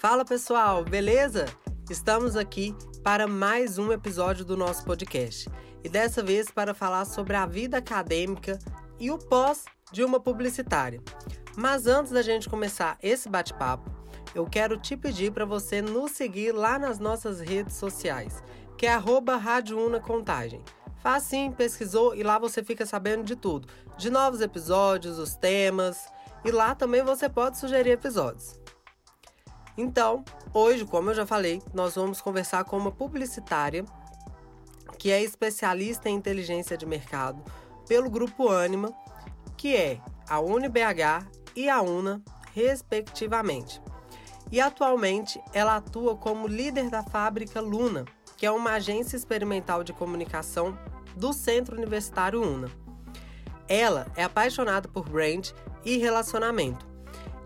Fala pessoal, beleza? Estamos aqui para mais um episódio do nosso podcast e dessa vez para falar sobre a vida acadêmica e o pós de uma publicitária. Mas antes da gente começar esse bate-papo, eu quero te pedir para você nos seguir lá nas nossas redes sociais, que é arroba Rádio Una Contagem. Facinho, pesquisou e lá você fica sabendo de tudo, de novos episódios, os temas, e lá também você pode sugerir episódios. Então, hoje, como eu já falei, nós vamos conversar com uma publicitária que é especialista em inteligência de mercado pelo grupo Anima, que é a UniBH e a UNA, respectivamente. E atualmente ela atua como líder da fábrica Luna, que é uma agência experimental de comunicação do Centro Universitário UNA. Ela é apaixonada por brand e relacionamento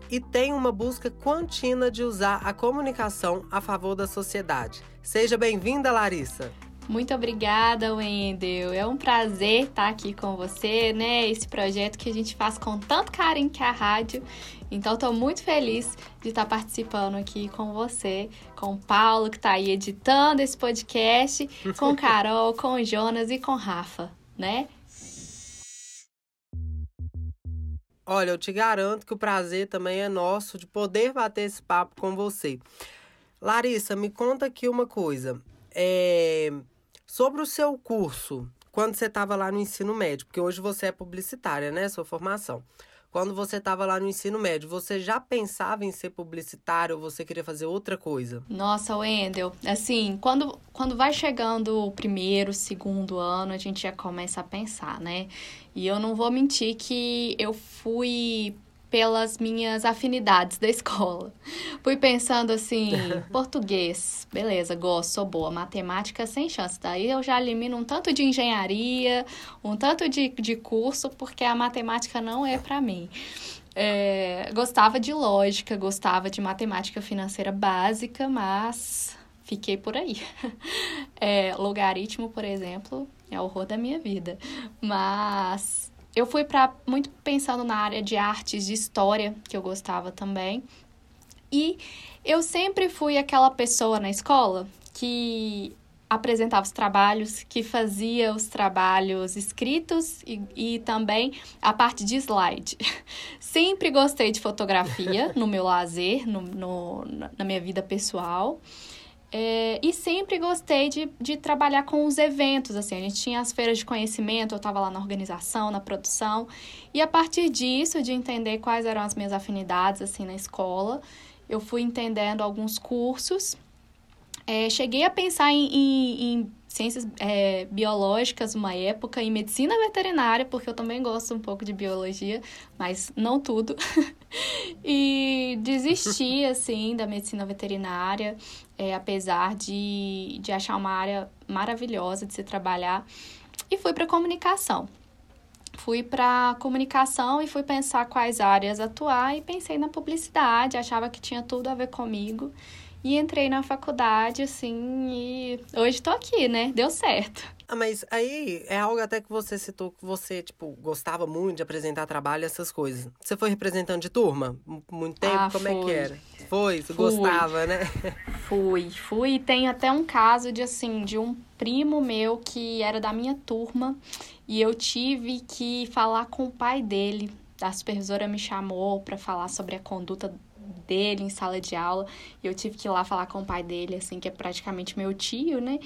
e tem uma busca contínua de usar a comunicação a favor da sociedade. Seja bem-vinda, Larissa! Muito obrigada, Wendel. É um prazer estar aqui com você, né? Esse projeto que a gente faz com tanto carinho que é a rádio. Então, estou muito feliz de estar participando aqui com você, com o Paulo, que está aí editando esse podcast, com Carol, com o Jonas e com Rafa, né? Olha, eu te garanto que o prazer também é nosso de poder bater esse papo com você. Larissa, me conta aqui uma coisa. É... Sobre o seu curso, quando você estava lá no ensino médio, porque hoje você é publicitária, né? Sua formação. Quando você estava lá no ensino médio, você já pensava em ser publicitário ou você queria fazer outra coisa? Nossa, Wendel, assim, quando, quando vai chegando o primeiro, segundo ano, a gente já começa a pensar, né? E eu não vou mentir que eu fui pelas minhas afinidades da escola. Fui pensando assim, português, beleza, gosto, sou boa, matemática sem chance. Daí eu já elimino um tanto de engenharia, um tanto de, de curso, porque a matemática não é para mim. É, gostava de lógica, gostava de matemática financeira básica, mas fiquei por aí. É, logaritmo, por exemplo, é o horror da minha vida. Mas eu fui para muito pensando na área de artes, de história, que eu gostava também. E eu sempre fui aquela pessoa na escola que apresentava os trabalhos, que fazia os trabalhos escritos e, e também a parte de slide. Sempre gostei de fotografia no meu lazer, no, no na minha vida pessoal. É, e sempre gostei de, de trabalhar com os eventos, assim, a gente tinha as feiras de conhecimento, eu estava lá na organização, na produção, e a partir disso, de entender quais eram as minhas afinidades, assim, na escola, eu fui entendendo alguns cursos, é, cheguei a pensar em, em, em ciências é, biológicas uma época, em medicina veterinária, porque eu também gosto um pouco de biologia, mas não tudo. e desisti, assim, da medicina veterinária, é, apesar de, de achar uma área maravilhosa de se trabalhar, e fui para comunicação. Fui para comunicação e fui pensar quais áreas atuar e pensei na publicidade, achava que tinha tudo a ver comigo. E entrei na faculdade, assim, e hoje tô aqui, né? Deu certo. Ah, mas aí é algo até que você citou que você, tipo, gostava muito de apresentar trabalho, essas coisas. Você foi representante de turma? Muito tempo? Ah, Como fui. é que era? Foi? Fui. gostava, né? Fui, fui. E tem até um caso de, assim, de um primo meu que era da minha turma e eu tive que falar com o pai dele. A supervisora me chamou para falar sobre a conduta dele em sala de aula e eu tive que ir lá falar com o pai dele, assim, que é praticamente meu tio, né?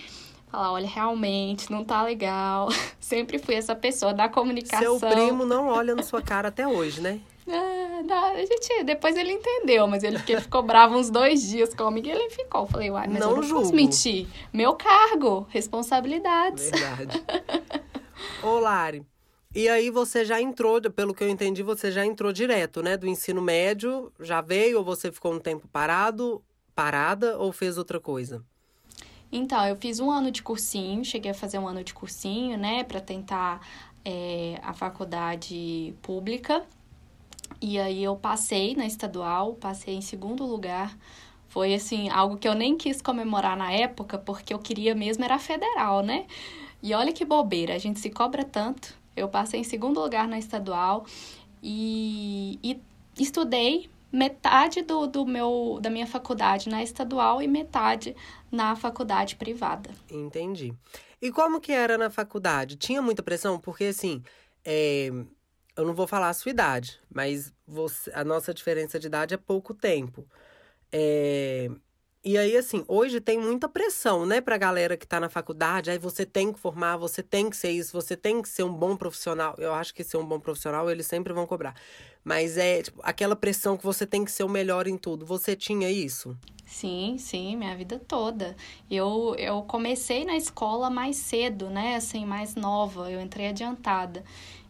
Falar, olha, realmente não tá legal. Sempre fui essa pessoa da comunicação. Seu primo não olha na sua cara até hoje, né? Ah, não, a gente, depois ele entendeu, mas ele, ele ficou bravo uns dois dias comigo e ele ficou. Eu falei, uai, mas Não eu não julgo. posso mentir. Meu cargo, responsabilidades. Verdade. Ô, Lari, e aí você já entrou, pelo que eu entendi, você já entrou direto, né? Do ensino médio, já veio ou você ficou um tempo parado, parada ou fez outra coisa? Então, eu fiz um ano de cursinho, cheguei a fazer um ano de cursinho, né, para tentar é, a faculdade pública. E aí eu passei na estadual, passei em segundo lugar. Foi assim, algo que eu nem quis comemorar na época, porque eu queria mesmo era federal, né? E olha que bobeira, a gente se cobra tanto. Eu passei em segundo lugar na estadual e, e estudei metade do, do meu da minha faculdade na estadual e metade na faculdade privada. Entendi. E como que era na faculdade? Tinha muita pressão? Porque assim, é, eu não vou falar a sua idade, mas você, a nossa diferença de idade é pouco tempo. É, e aí, assim, hoje tem muita pressão, né, pra galera que tá na faculdade. Aí você tem que formar, você tem que ser isso, você tem que ser um bom profissional. Eu acho que ser um bom profissional, eles sempre vão cobrar. Mas é, tipo, aquela pressão que você tem que ser o melhor em tudo. Você tinha isso? Sim, sim, minha vida toda. Eu, eu comecei na escola mais cedo, né, assim, mais nova. Eu entrei adiantada.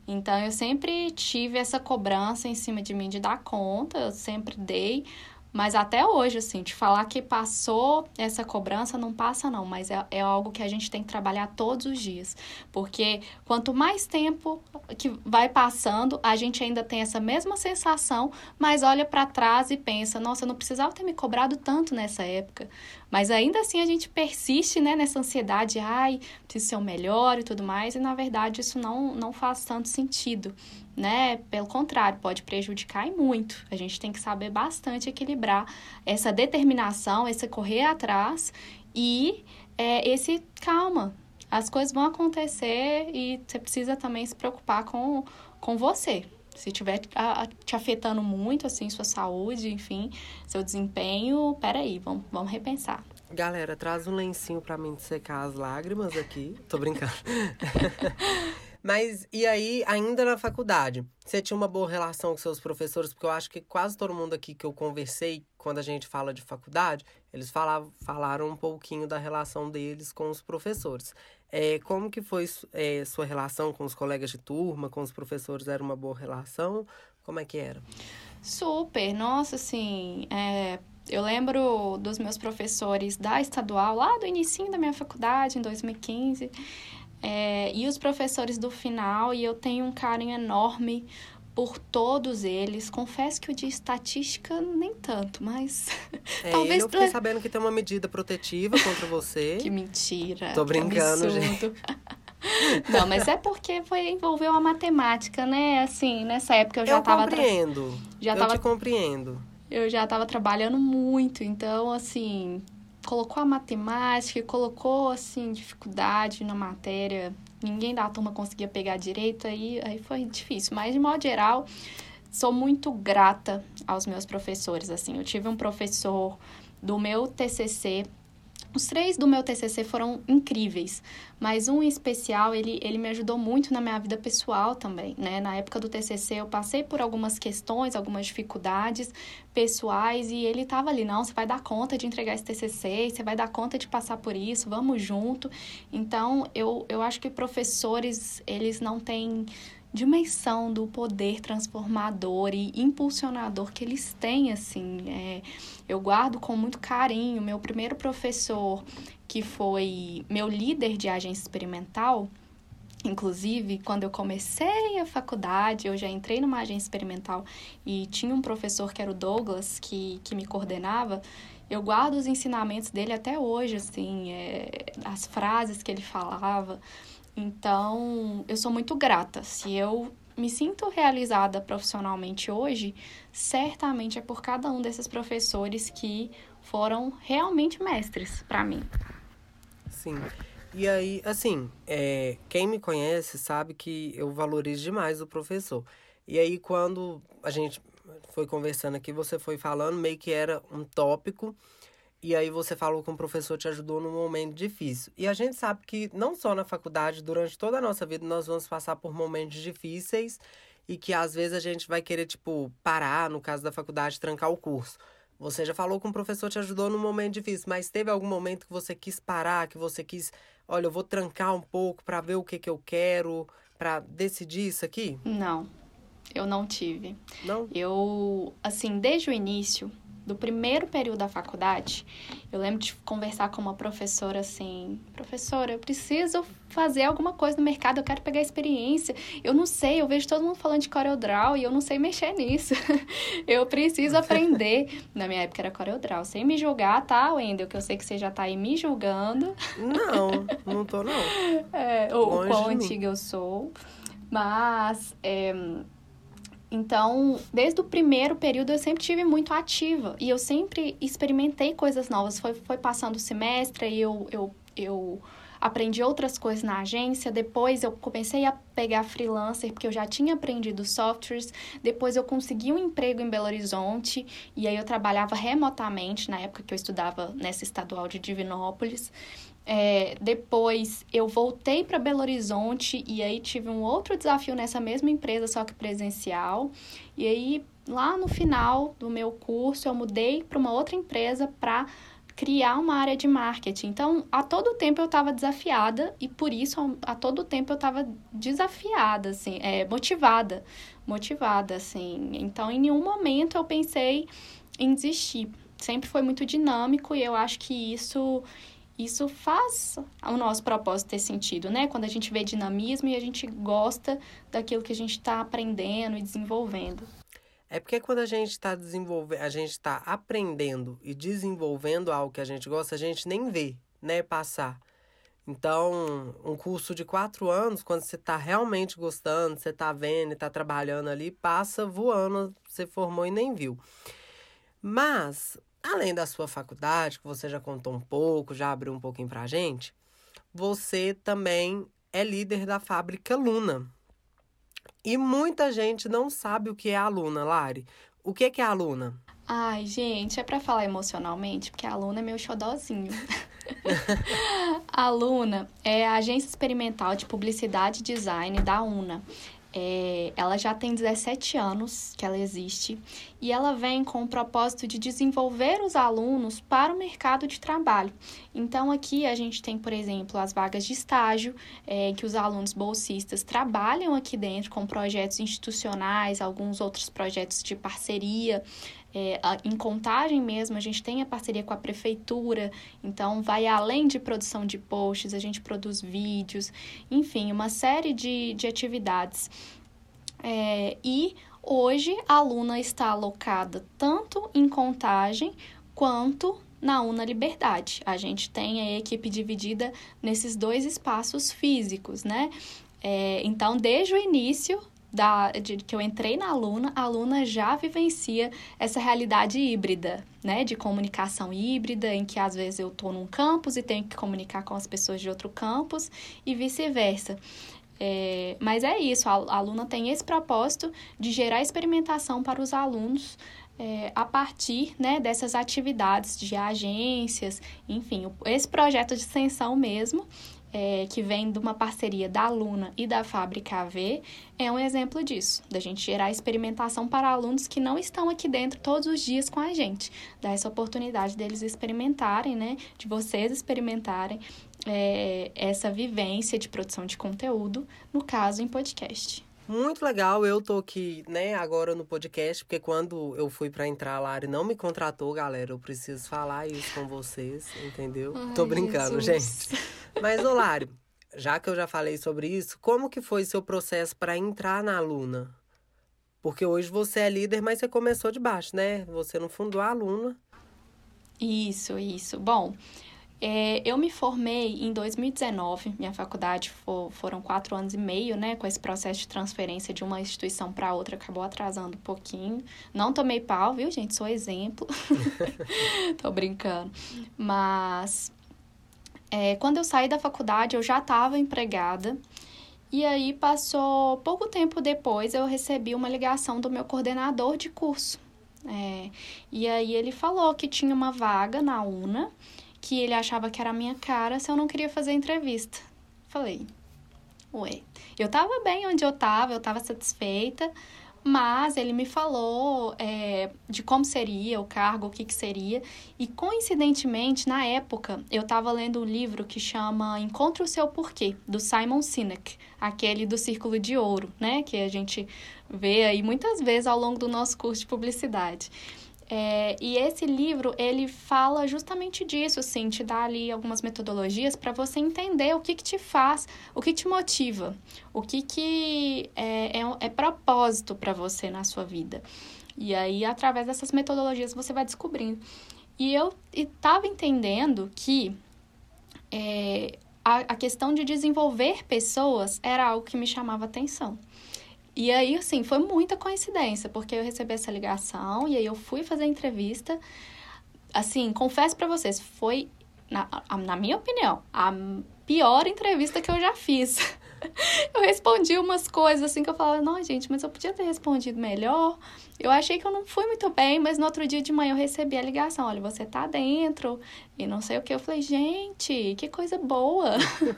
Então, eu sempre tive essa cobrança em cima de mim de dar conta, eu sempre dei. Mas até hoje, assim, te falar que passou essa cobrança, não passa não, mas é, é algo que a gente tem que trabalhar todos os dias. Porque quanto mais tempo que vai passando, a gente ainda tem essa mesma sensação, mas olha para trás e pensa, nossa, eu não precisava ter me cobrado tanto nessa época. Mas ainda assim a gente persiste, né, nessa ansiedade, ai, preciso ser o melhor e tudo mais, e na verdade isso não, não faz tanto sentido né? Pelo contrário, pode prejudicar e muito. A gente tem que saber bastante equilibrar essa determinação, esse correr atrás e é, esse calma. As coisas vão acontecer e você precisa também se preocupar com, com você. Se estiver te afetando muito, assim, sua saúde, enfim, seu desempenho, peraí, vamos, vamos repensar. Galera, traz um lencinho para mim secar as lágrimas aqui. Tô brincando. Mas e aí, ainda na faculdade, você tinha uma boa relação com seus professores? Porque eu acho que quase todo mundo aqui que eu conversei, quando a gente fala de faculdade, eles falavam, falaram um pouquinho da relação deles com os professores. É, como que foi é, sua relação com os colegas de turma, com os professores? Era uma boa relação? Como é que era? Super, nossa, assim, é, eu lembro dos meus professores da estadual, lá do início da minha faculdade, em 2015, é, e os professores do final, e eu tenho um carinho enorme por todos eles. Confesso que o de estatística nem tanto, mas é, talvez eu fiquei sabendo que tem uma medida protetiva contra você. que mentira. Tô brincando, gente. Não, mas é porque foi envolveu a matemática, né? Assim, nessa época eu já eu tava compreendo. Já eu tava te compreendo. Eu já tava trabalhando muito, então assim, colocou a matemática, colocou assim dificuldade na matéria. Ninguém da turma conseguia pegar direito, aí, aí foi difícil. Mas de modo geral, sou muito grata aos meus professores. Assim, eu tive um professor do meu TCC os três do meu TCC foram incríveis, mas um em especial, ele, ele me ajudou muito na minha vida pessoal também, né? Na época do TCC, eu passei por algumas questões, algumas dificuldades pessoais, e ele tava ali, não, você vai dar conta de entregar esse TCC, você vai dar conta de passar por isso, vamos junto. Então, eu, eu acho que professores, eles não têm dimensão do poder transformador e impulsionador que eles têm, assim. É, eu guardo com muito carinho. Meu primeiro professor, que foi meu líder de agência experimental, Inclusive, quando eu comecei a faculdade, eu já entrei numa agência experimental e tinha um professor que era o Douglas, que, que me coordenava. Eu guardo os ensinamentos dele até hoje, assim, é, as frases que ele falava. Então, eu sou muito grata. Se eu me sinto realizada profissionalmente hoje, certamente é por cada um desses professores que foram realmente mestres para mim. Sim. E aí, assim, é, quem me conhece sabe que eu valorizo demais o professor. E aí, quando a gente foi conversando aqui, você foi falando, meio que era um tópico e aí você falou que um professor te ajudou num momento difícil. E a gente sabe que não só na faculdade, durante toda a nossa vida nós vamos passar por momentos difíceis e que às vezes a gente vai querer tipo parar, no caso da faculdade, trancar o curso. Você já falou que um professor te ajudou num momento difícil, mas teve algum momento que você quis parar, que você quis, olha, eu vou trancar um pouco para ver o que que eu quero, para decidir isso aqui? Não. Eu não tive. Não. Eu, assim, desde o início, do primeiro período da faculdade, eu lembro de conversar com uma professora assim: professora, eu preciso fazer alguma coisa no mercado, eu quero pegar experiência. Eu não sei, eu vejo todo mundo falando de CorelDRAW e eu não sei mexer nisso. eu preciso aprender. Na minha época era CorelDRAW. Sem me julgar, tá, Wendel? Que eu sei que você já tá aí me julgando. Não, não tô não. É, o, o quão antiga eu sou. Mas. É, então, desde o primeiro período, eu sempre tive muito ativa e eu sempre experimentei coisas novas. Foi, foi passando o semestre e eu, eu, eu aprendi outras coisas na agência. Depois, eu comecei a pegar freelancer, porque eu já tinha aprendido softwares. Depois, eu consegui um emprego em Belo Horizonte e aí eu trabalhava remotamente na época que eu estudava nessa estadual de Divinópolis. É, depois eu voltei para Belo Horizonte e aí tive um outro desafio nessa mesma empresa, só que presencial. E aí, lá no final do meu curso, eu mudei para uma outra empresa para criar uma área de marketing. Então, a todo tempo eu estava desafiada e por isso a todo tempo eu estava desafiada, assim, é, motivada, motivada, assim. Então, em nenhum momento eu pensei em desistir. Sempre foi muito dinâmico e eu acho que isso isso faz o nosso propósito ter sentido, né? Quando a gente vê dinamismo e a gente gosta daquilo que a gente está aprendendo e desenvolvendo. É porque quando a gente está desenvolvendo, a gente está aprendendo e desenvolvendo algo que a gente gosta, a gente nem vê, né, passar. Então, um curso de quatro anos, quando você está realmente gostando, você está vendo e está trabalhando ali, passa voando, você formou e nem viu. Mas além da sua faculdade, que você já contou um pouco, já abriu um pouquinho pra gente, você também é líder da fábrica Luna. E muita gente não sabe o que é a Luna, Lari. O que é, que é a Luna? Ai, gente, é para falar emocionalmente, porque a Luna é meu xodózinho. a Luna é a agência experimental de publicidade e design da UNA. É, ela já tem 17 anos que ela existe e ela vem com o propósito de desenvolver os alunos para o mercado de trabalho. Então, aqui a gente tem, por exemplo, as vagas de estágio, é, que os alunos bolsistas trabalham aqui dentro com projetos institucionais, alguns outros projetos de parceria. É, em contagem mesmo, a gente tem a parceria com a prefeitura, então vai além de produção de posts, a gente produz vídeos, enfim, uma série de, de atividades. É, e hoje a aluna está alocada tanto em contagem quanto na Una Liberdade. A gente tem a equipe dividida nesses dois espaços físicos, né? É, então, desde o início, da, de que eu entrei na aluna, a aluna já vivencia essa realidade híbrida, né? De comunicação híbrida, em que às vezes eu estou num campus e tenho que comunicar com as pessoas de outro campus e vice-versa. É, mas é isso, a, a tem esse propósito de gerar experimentação para os alunos é, a partir né, dessas atividades de agências, enfim, esse projeto de extensão mesmo é, que vem de uma parceria da Luna e da Fábrica AV, é um exemplo disso, da gente gerar experimentação para alunos que não estão aqui dentro todos os dias com a gente, dar essa oportunidade deles experimentarem, né, de vocês experimentarem é, essa vivência de produção de conteúdo, no caso em podcast. Muito legal, eu tô aqui, né, agora no podcast, porque quando eu fui para entrar lá, ele não me contratou, galera. Eu preciso falar isso com vocês, entendeu? Ai, tô brincando, Jesus. gente. Mas, Olário, já que eu já falei sobre isso, como que foi seu processo para entrar na Luna? Porque hoje você é líder, mas você começou de baixo, né? Você não fundou a Luna. Isso, isso. Bom, é, eu me formei em 2019, minha faculdade for, foram quatro anos e meio, né? Com esse processo de transferência de uma instituição para outra, acabou atrasando um pouquinho. Não tomei pau, viu, gente? Sou exemplo. Tô brincando. Mas é, quando eu saí da faculdade, eu já estava empregada. E aí, passou pouco tempo depois, eu recebi uma ligação do meu coordenador de curso. É, e aí, ele falou que tinha uma vaga na UNA que ele achava que era a minha cara se eu não queria fazer entrevista. Falei, ué, eu tava bem onde eu tava, eu tava satisfeita, mas ele me falou é, de como seria o cargo, o que, que seria, e coincidentemente, na época, eu estava lendo um livro que chama Encontre o Seu Porquê, do Simon Sinek, aquele do Círculo de Ouro, né, que a gente vê aí muitas vezes ao longo do nosso curso de publicidade. É, e esse livro, ele fala justamente disso, assim, te dá ali algumas metodologias para você entender o que, que te faz, o que te motiva, o que, que é, é, é propósito para você na sua vida. E aí, através dessas metodologias, você vai descobrindo. E eu estava entendendo que é, a, a questão de desenvolver pessoas era algo que me chamava atenção. E aí, assim, foi muita coincidência, porque eu recebi essa ligação e aí eu fui fazer a entrevista. Assim, confesso para vocês, foi, na, na minha opinião, a pior entrevista que eu já fiz. eu respondi umas coisas assim que eu falava, não, gente, mas eu podia ter respondido melhor. Eu achei que eu não fui muito bem, mas no outro dia de manhã eu recebi a ligação, olha, você tá dentro e não sei o que. Eu falei, gente, que coisa boa.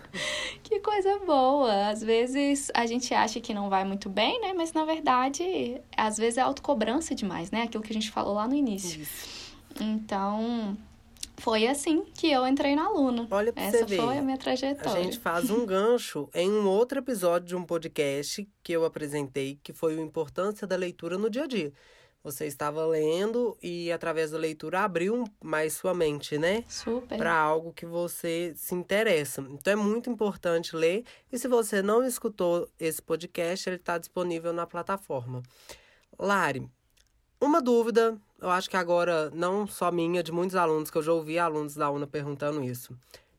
que coisa boa. Às vezes a gente acha que não vai muito bem, né? Mas na verdade, às vezes é autocobrança demais, né? Aquilo que a gente falou lá no início. Isso. Então, foi assim que eu entrei na Luna. Olha pra Essa você ver. foi a minha trajetória. A gente faz um gancho em um outro episódio de um podcast que eu apresentei, que foi a importância da leitura no dia a dia. Você estava lendo e através da leitura abriu mais sua mente, né? Super. Para algo que você se interessa. Então é muito importante ler. E se você não escutou esse podcast, ele está disponível na plataforma. Lari, uma dúvida, eu acho que agora não só minha, de muitos alunos, que eu já ouvi alunos da UNA perguntando isso.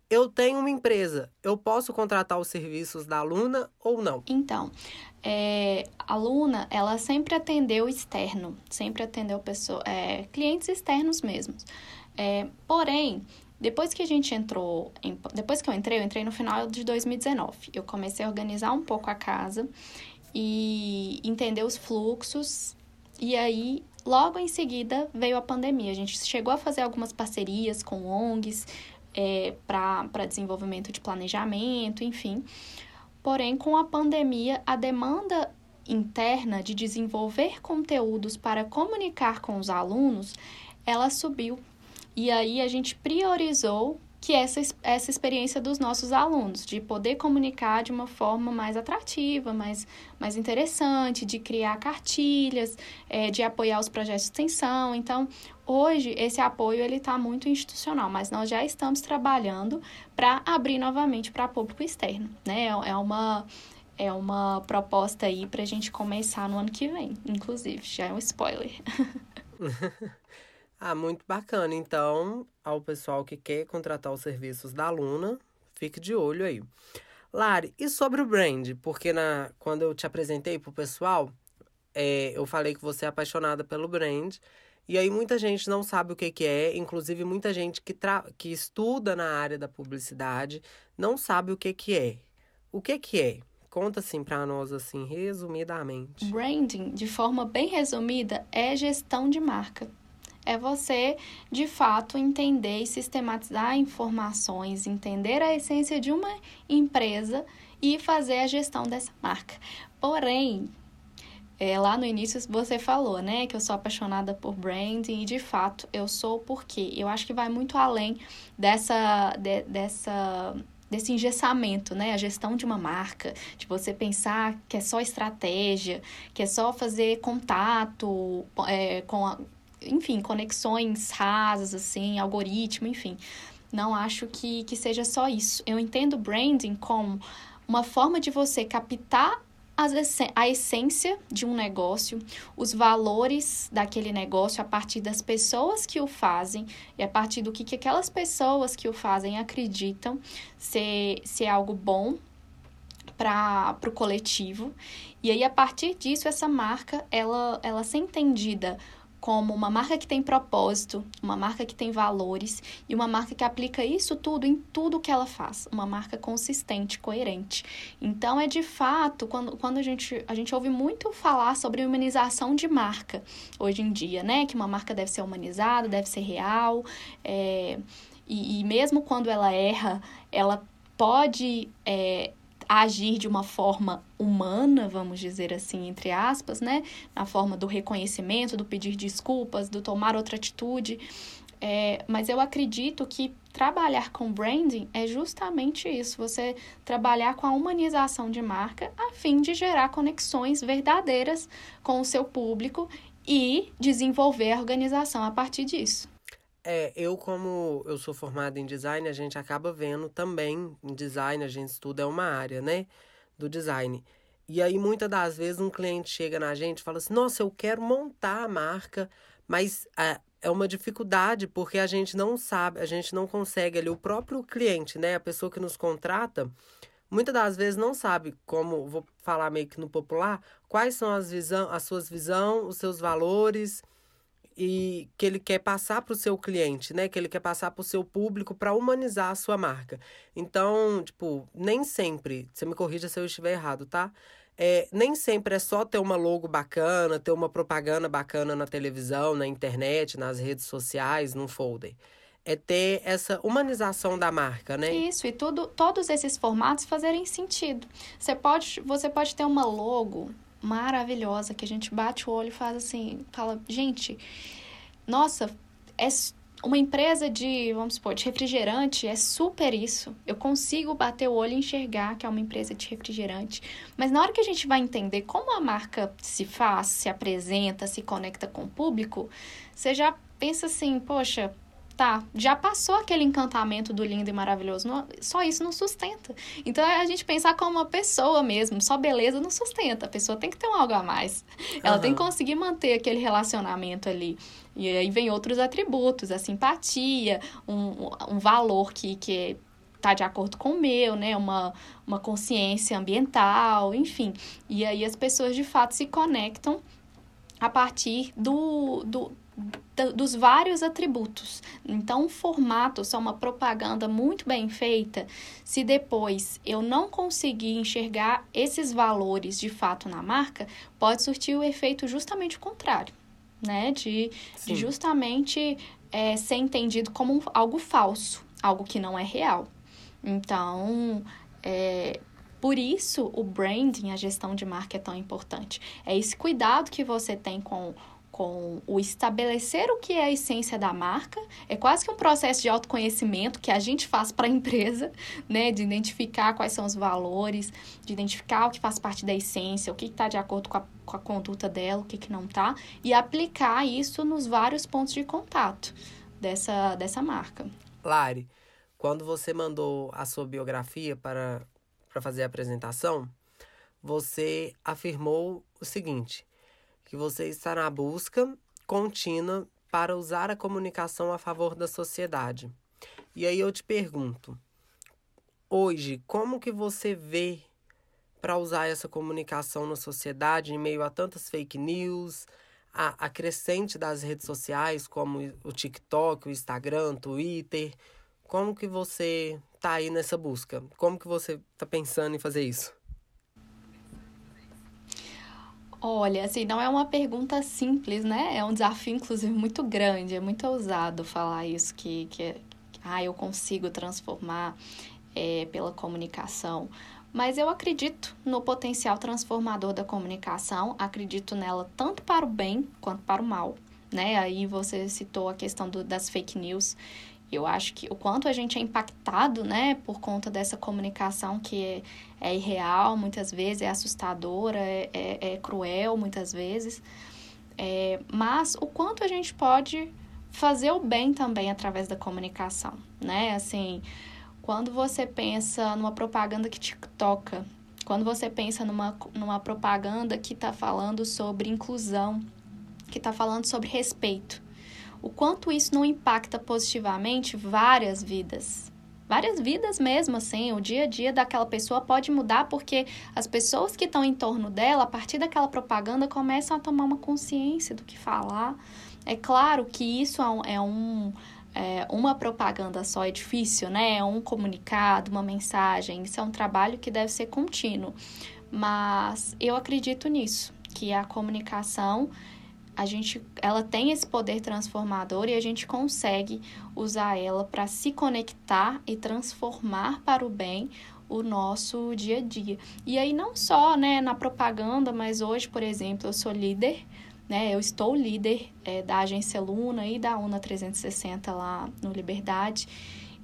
Eu tenho uma empresa, eu posso contratar os serviços da aluna ou não? Então, é, a aluna, ela sempre atendeu externo, sempre atendeu pessoa, é, clientes externos mesmos. É, porém, depois que a gente entrou, em, depois que eu entrei, eu entrei no final de 2019. Eu comecei a organizar um pouco a casa e entender os fluxos. E aí Logo em seguida veio a pandemia. A gente chegou a fazer algumas parcerias com ONGs é, para desenvolvimento de planejamento, enfim. Porém, com a pandemia, a demanda interna de desenvolver conteúdos para comunicar com os alunos, ela subiu. E aí a gente priorizou que essa, essa experiência dos nossos alunos, de poder comunicar de uma forma mais atrativa, mais, mais interessante, de criar cartilhas, é, de apoiar os projetos de extensão. Então, hoje, esse apoio ele está muito institucional, mas nós já estamos trabalhando para abrir novamente para público externo. Né? É, é uma é uma proposta aí para a gente começar no ano que vem, inclusive, já é um spoiler. Ah, muito bacana. Então, ao pessoal que quer contratar os serviços da aluna, fique de olho aí. Lari, e sobre o brand? Porque na, quando eu te apresentei pro pessoal, é, eu falei que você é apaixonada pelo brand. E aí muita gente não sabe o que, que é, inclusive muita gente que, tra que estuda na área da publicidade não sabe o que, que é. O que, que é? Conta assim para nós assim resumidamente. Branding, de forma bem resumida, é gestão de marca é você, de fato, entender e sistematizar informações, entender a essência de uma empresa e fazer a gestão dessa marca. Porém, é, lá no início você falou, né, que eu sou apaixonada por branding e de fato eu sou porque eu acho que vai muito além dessa, de, dessa desse engessamento, né? A gestão de uma marca, de você pensar que é só estratégia, que é só fazer contato é, com a, enfim, conexões rasas, assim, algoritmo, enfim. Não acho que, que seja só isso. Eu entendo branding como uma forma de você captar a essência de um negócio, os valores daquele negócio a partir das pessoas que o fazem e a partir do que, que aquelas pessoas que o fazem acreditam ser, ser algo bom para o coletivo. E aí, a partir disso, essa marca, ela, ela ser entendida como uma marca que tem propósito, uma marca que tem valores e uma marca que aplica isso tudo em tudo que ela faz, uma marca consistente, coerente. Então é de fato, quando, quando a, gente, a gente ouve muito falar sobre humanização de marca hoje em dia, né? Que uma marca deve ser humanizada, deve ser real, é, e, e mesmo quando ela erra, ela pode é, agir de uma forma humana, vamos dizer assim, entre aspas, né? Na forma do reconhecimento, do pedir desculpas, do tomar outra atitude. É, mas eu acredito que trabalhar com branding é justamente isso, você trabalhar com a humanização de marca a fim de gerar conexões verdadeiras com o seu público e desenvolver a organização a partir disso. É, eu como eu sou formada em design, a gente acaba vendo também em design, a gente estuda é uma área, né, do design. E aí muitas das vezes um cliente chega na gente e fala assim: "Nossa, eu quero montar a marca, mas é, é uma dificuldade porque a gente não sabe, a gente não consegue ali o próprio cliente, né, a pessoa que nos contrata, muitas das vezes não sabe como, vou falar meio que no popular, quais são as, visão, as suas visões, os seus valores e que ele quer passar para o seu cliente, né? Que ele quer passar para o seu público para humanizar a sua marca. Então, tipo, nem sempre, você me corrija se eu estiver errado, tá? É, nem sempre é só ter uma logo bacana, ter uma propaganda bacana na televisão, na internet, nas redes sociais, num folder. É ter essa humanização da marca, né? Isso, e tudo, todos esses formatos fazerem sentido. Você pode, você pode ter uma logo maravilhosa que a gente bate o olho faz assim, fala, gente, nossa, é uma empresa de, vamos supor, de refrigerante é super isso. Eu consigo bater o olho e enxergar que é uma empresa de refrigerante. Mas na hora que a gente vai entender como a marca se faz, se apresenta, se conecta com o público, você já pensa assim, poxa, tá, já passou aquele encantamento do lindo e maravilhoso. Não, só isso não sustenta. Então é a gente pensar como uma pessoa mesmo. Só beleza não sustenta. A pessoa tem que ter um algo a mais. Ela uhum. tem que conseguir manter aquele relacionamento ali. E aí vem outros atributos, a simpatia, um, um valor que, que tá de acordo com o meu, né? Uma, uma consciência ambiental, enfim. E aí as pessoas de fato se conectam a partir do, do, dos vários atributos. Então, o formato, só uma propaganda muito bem feita, se depois eu não conseguir enxergar esses valores de fato na marca, pode surtir o efeito justamente contrário, né? De, de justamente é, ser entendido como um, algo falso, algo que não é real. Então, é, por isso o branding, a gestão de marca é tão importante. É esse cuidado que você tem com com o estabelecer o que é a essência da marca. É quase que um processo de autoconhecimento que a gente faz para a empresa, né? De identificar quais são os valores, de identificar o que faz parte da essência, o que está de acordo com a, com a conduta dela, o que, que não está, e aplicar isso nos vários pontos de contato dessa, dessa marca. Lari, quando você mandou a sua biografia para, para fazer a apresentação, você afirmou o seguinte que você está na busca contínua para usar a comunicação a favor da sociedade. E aí eu te pergunto, hoje, como que você vê para usar essa comunicação na sociedade em meio a tantas fake news, a, a crescente das redes sociais como o TikTok, o Instagram, o Twitter? Como que você está aí nessa busca? Como que você está pensando em fazer isso? Olha, assim, não é uma pergunta simples, né? É um desafio, inclusive, muito grande. É muito ousado falar isso, que, que ah, eu consigo transformar é, pela comunicação. Mas eu acredito no potencial transformador da comunicação, acredito nela tanto para o bem quanto para o mal. Né? Aí você citou a questão do, das fake news. Eu acho que o quanto a gente é impactado, né, por conta dessa comunicação que é, é irreal, muitas vezes é assustadora, é, é, é cruel, muitas vezes. É, mas o quanto a gente pode fazer o bem também através da comunicação, né? Assim, quando você pensa numa propaganda que te toca, quando você pensa numa, numa propaganda que está falando sobre inclusão, que está falando sobre respeito, o quanto isso não impacta positivamente várias vidas. Várias vidas mesmo, assim, o dia a dia daquela pessoa pode mudar porque as pessoas que estão em torno dela, a partir daquela propaganda, começam a tomar uma consciência do que falar. É claro que isso é um, é, uma propaganda só é difícil, né? É um comunicado, uma mensagem. Isso é um trabalho que deve ser contínuo. Mas eu acredito nisso, que a comunicação a gente, ela tem esse poder transformador e a gente consegue usar ela para se conectar e transformar para o bem o nosso dia a dia. E aí não só, né, na propaganda, mas hoje, por exemplo, eu sou líder, né, eu estou líder é, da agência Luna e da UNA 360 lá no Liberdade,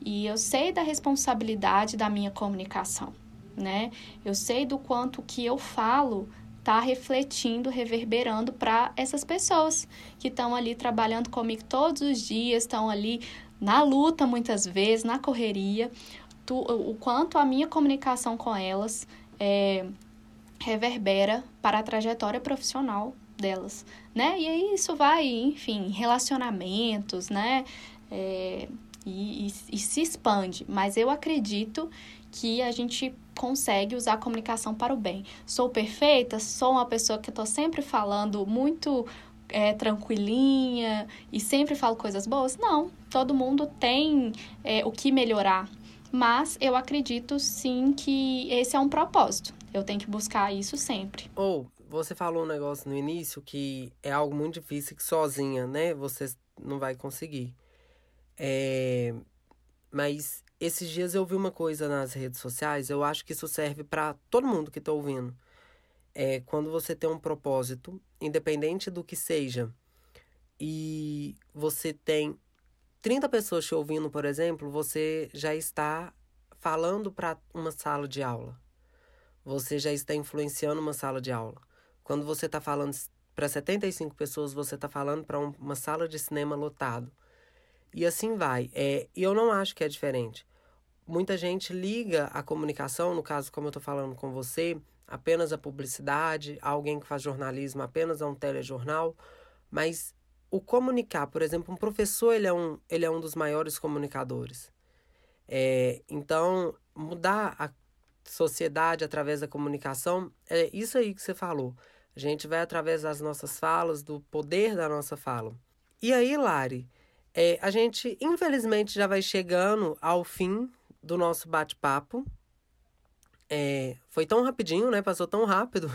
e eu sei da responsabilidade da minha comunicação, né? Eu sei do quanto que eu falo está refletindo, reverberando para essas pessoas que estão ali trabalhando comigo todos os dias, estão ali na luta muitas vezes, na correria, tu, o quanto a minha comunicação com elas é, reverbera para a trajetória profissional delas, né? E aí isso vai, enfim, relacionamentos, né? É, e, e, e se expande. Mas eu acredito que a gente consegue usar a comunicação para o bem. Sou perfeita? Sou uma pessoa que estou sempre falando muito é, tranquilinha e sempre falo coisas boas? Não, todo mundo tem é, o que melhorar. Mas eu acredito sim que esse é um propósito. Eu tenho que buscar isso sempre. Ou, oh, você falou um negócio no início que é algo muito difícil que sozinha, né? Você não vai conseguir. É... Mas esses dias eu vi uma coisa nas redes sociais, eu acho que isso serve para todo mundo que está ouvindo. É quando você tem um propósito, independente do que seja, e você tem 30 pessoas te ouvindo, por exemplo, você já está falando para uma sala de aula. Você já está influenciando uma sala de aula. Quando você está falando para 75 pessoas, você está falando para uma sala de cinema lotado. E assim vai. É, e eu não acho que é diferente. Muita gente liga a comunicação, no caso, como eu estou falando com você, apenas a publicidade, alguém que faz jornalismo apenas a um telejornal, mas o comunicar, por exemplo, um professor ele é um, ele é um dos maiores comunicadores. É, então, mudar a sociedade através da comunicação é isso aí que você falou. A gente vai através das nossas falas, do poder da nossa fala. E aí, Lari, é, a gente infelizmente já vai chegando ao fim do nosso bate-papo. É, foi tão rapidinho, né? Passou tão rápido.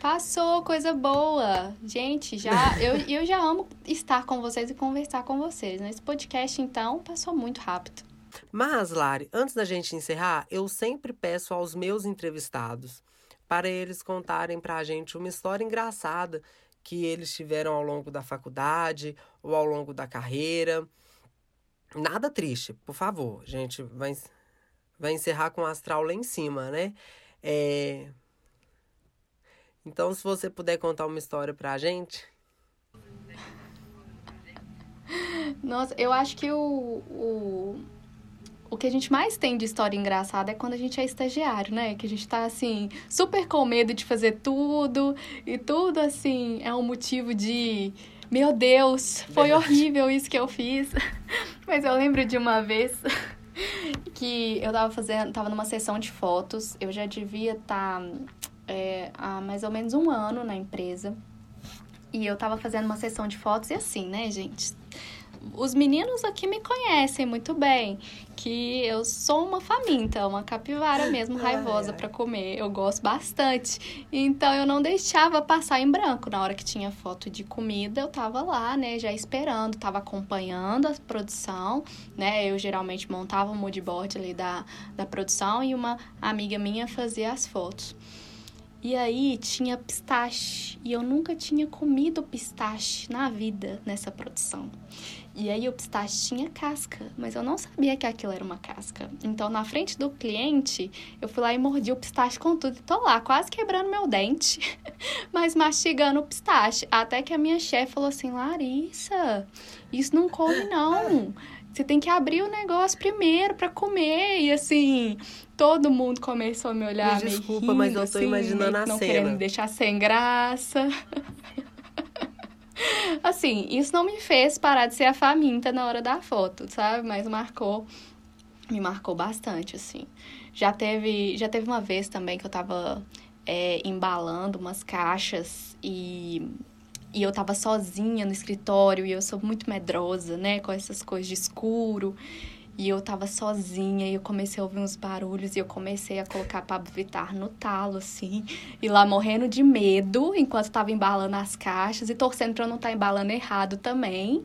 Passou, coisa boa. Gente, já eu, eu já amo estar com vocês e conversar com vocês. Nesse podcast, então, passou muito rápido. Mas, Lari, antes da gente encerrar, eu sempre peço aos meus entrevistados para eles contarem para a gente uma história engraçada que eles tiveram ao longo da faculdade ou ao longo da carreira. Nada triste, por favor. Gente vai, vai encerrar com o astral lá em cima, né? É... Então, se você puder contar uma história pra gente. Nossa, eu acho que o, o, o que a gente mais tem de história engraçada é quando a gente é estagiário, né? Que a gente tá, assim, super com medo de fazer tudo e tudo, assim, é um motivo de meu Deus, foi horrível isso que eu fiz. Mas eu lembro de uma vez que eu tava fazendo, tava numa sessão de fotos, eu já devia estar tá, é, há mais ou menos um ano na empresa. E eu tava fazendo uma sessão de fotos e assim, né, gente? Os meninos aqui me conhecem muito bem, que eu sou uma faminta, uma capivara mesmo, raivosa para comer. Eu gosto bastante. Então eu não deixava passar em branco. Na hora que tinha foto de comida, eu tava lá, né, já esperando, tava acompanhando a produção, né? Eu geralmente montava o moodboard ali da, da produção e uma amiga minha fazia as fotos. E aí tinha pistache, e eu nunca tinha comido pistache na vida nessa produção. E aí o pistache tinha casca, mas eu não sabia que aquilo era uma casca. Então, na frente do cliente, eu fui lá e mordi o pistache com tudo e tô lá, quase quebrando meu dente, mas mastigando o pistache. Até que a minha chefe falou assim: Larissa, isso não come não. Você tem que abrir o negócio primeiro para comer. E assim, todo mundo começou a me olhar me desculpa, rindo, mas eu tô assim, imaginando a não cena. querendo me deixar sem graça. Assim, isso não me fez parar de ser a faminta na hora da foto, sabe? Mas marcou, me marcou bastante, assim. Já teve, já teve uma vez também que eu tava é, embalando umas caixas e, e eu tava sozinha no escritório e eu sou muito medrosa, né? Com essas coisas de escuro. E eu tava sozinha e eu comecei a ouvir uns barulhos e eu comecei a colocar Pablo Vittar no talo, assim. E lá morrendo de medo enquanto tava embalando as caixas e torcendo pra eu não estar tá embalando errado também.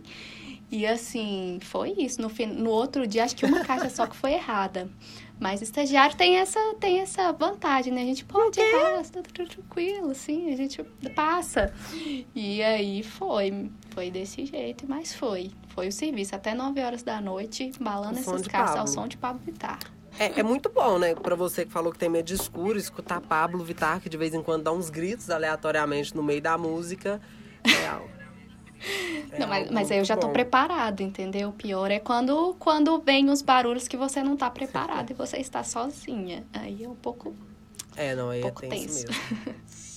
E assim, foi isso. No, no outro dia, acho que uma caixa só que foi errada. Mas estagiário tem essa, tem essa vantagem, né? A gente pode errar, tá tudo tranquilo, assim, a gente passa. E aí foi, foi desse jeito, mas foi. Foi o serviço até 9 horas da noite, balando essas caixas ao som de Pablo Vittar. É, é, muito bom, né? Pra você que falou que tem medo de escuro, escutar Pablo Vittar, que de vez em quando dá uns gritos aleatoriamente no meio da música. É, é não, mas, mas aí eu já tô bom. preparado, entendeu? O pior é quando, quando vem os barulhos que você não tá preparado e você está sozinha. Aí é um pouco. É, não, aí um é tenso, mesmo.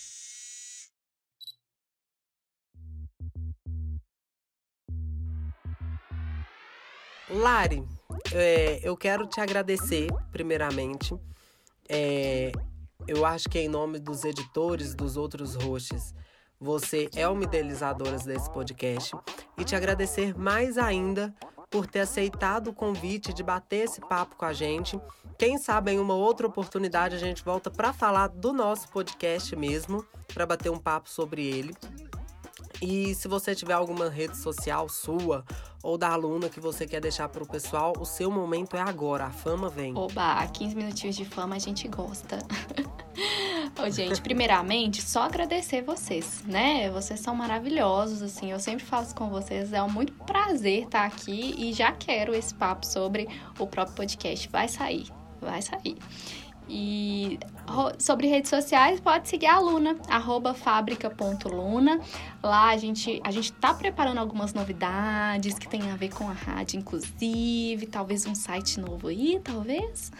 Lari, é, eu quero te agradecer, primeiramente. é, eu acho que em nome dos editores, dos outros hosts, você é uma idealizadora desse podcast e te agradecer mais ainda por ter aceitado o convite de bater esse papo com a gente. Quem sabe em uma outra oportunidade a gente volta para falar do nosso podcast mesmo, para bater um papo sobre ele. E se você tiver alguma rede social sua ou da aluna que você quer deixar para o pessoal, o seu momento é agora, a fama vem. Oba, 15 minutinhos de fama a gente gosta. Ô, gente, primeiramente, só agradecer vocês, né? Vocês são maravilhosos, assim, eu sempre faço com vocês, é um muito prazer estar aqui e já quero esse papo sobre o próprio podcast. Vai sair, vai sair. E sobre redes sociais, pode seguir a Luna, arroba fábrica.luna. Lá a gente, a gente tá preparando algumas novidades que tem a ver com a rádio, inclusive, talvez um site novo aí, talvez.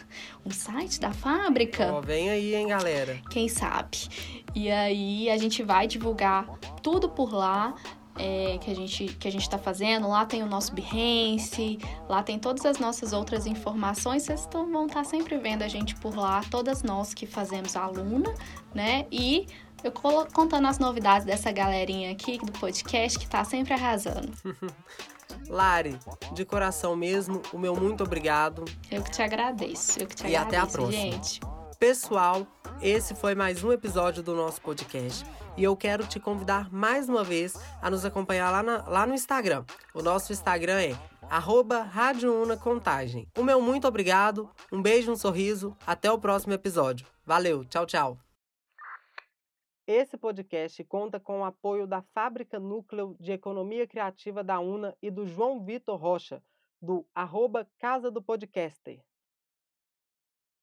Um site da fábrica. Oh, vem aí, hein, galera. Quem sabe? E aí a gente vai divulgar tudo por lá é, que a gente que a gente está fazendo. Lá tem o nosso Behance, lá tem todas as nossas outras informações. Vocês tão, vão estar tá sempre vendo a gente por lá, todas nós que fazemos aluna, né? E eu contando as novidades dessa galerinha aqui do podcast que está sempre arrasando. Lari, de coração mesmo, o meu muito obrigado. Eu que te agradeço. Eu que te e agradeço, até a próxima. gente. Pessoal, esse foi mais um episódio do nosso podcast e eu quero te convidar mais uma vez a nos acompanhar lá, na, lá no Instagram. O nosso Instagram é arroba Rádio Una Contagem. O meu muito obrigado, um beijo, um sorriso, até o próximo episódio. Valeu, tchau, tchau. Esse podcast conta com o apoio da Fábrica Núcleo de Economia Criativa da UNA e do João Vitor Rocha, do arroba Casa do Podcaster.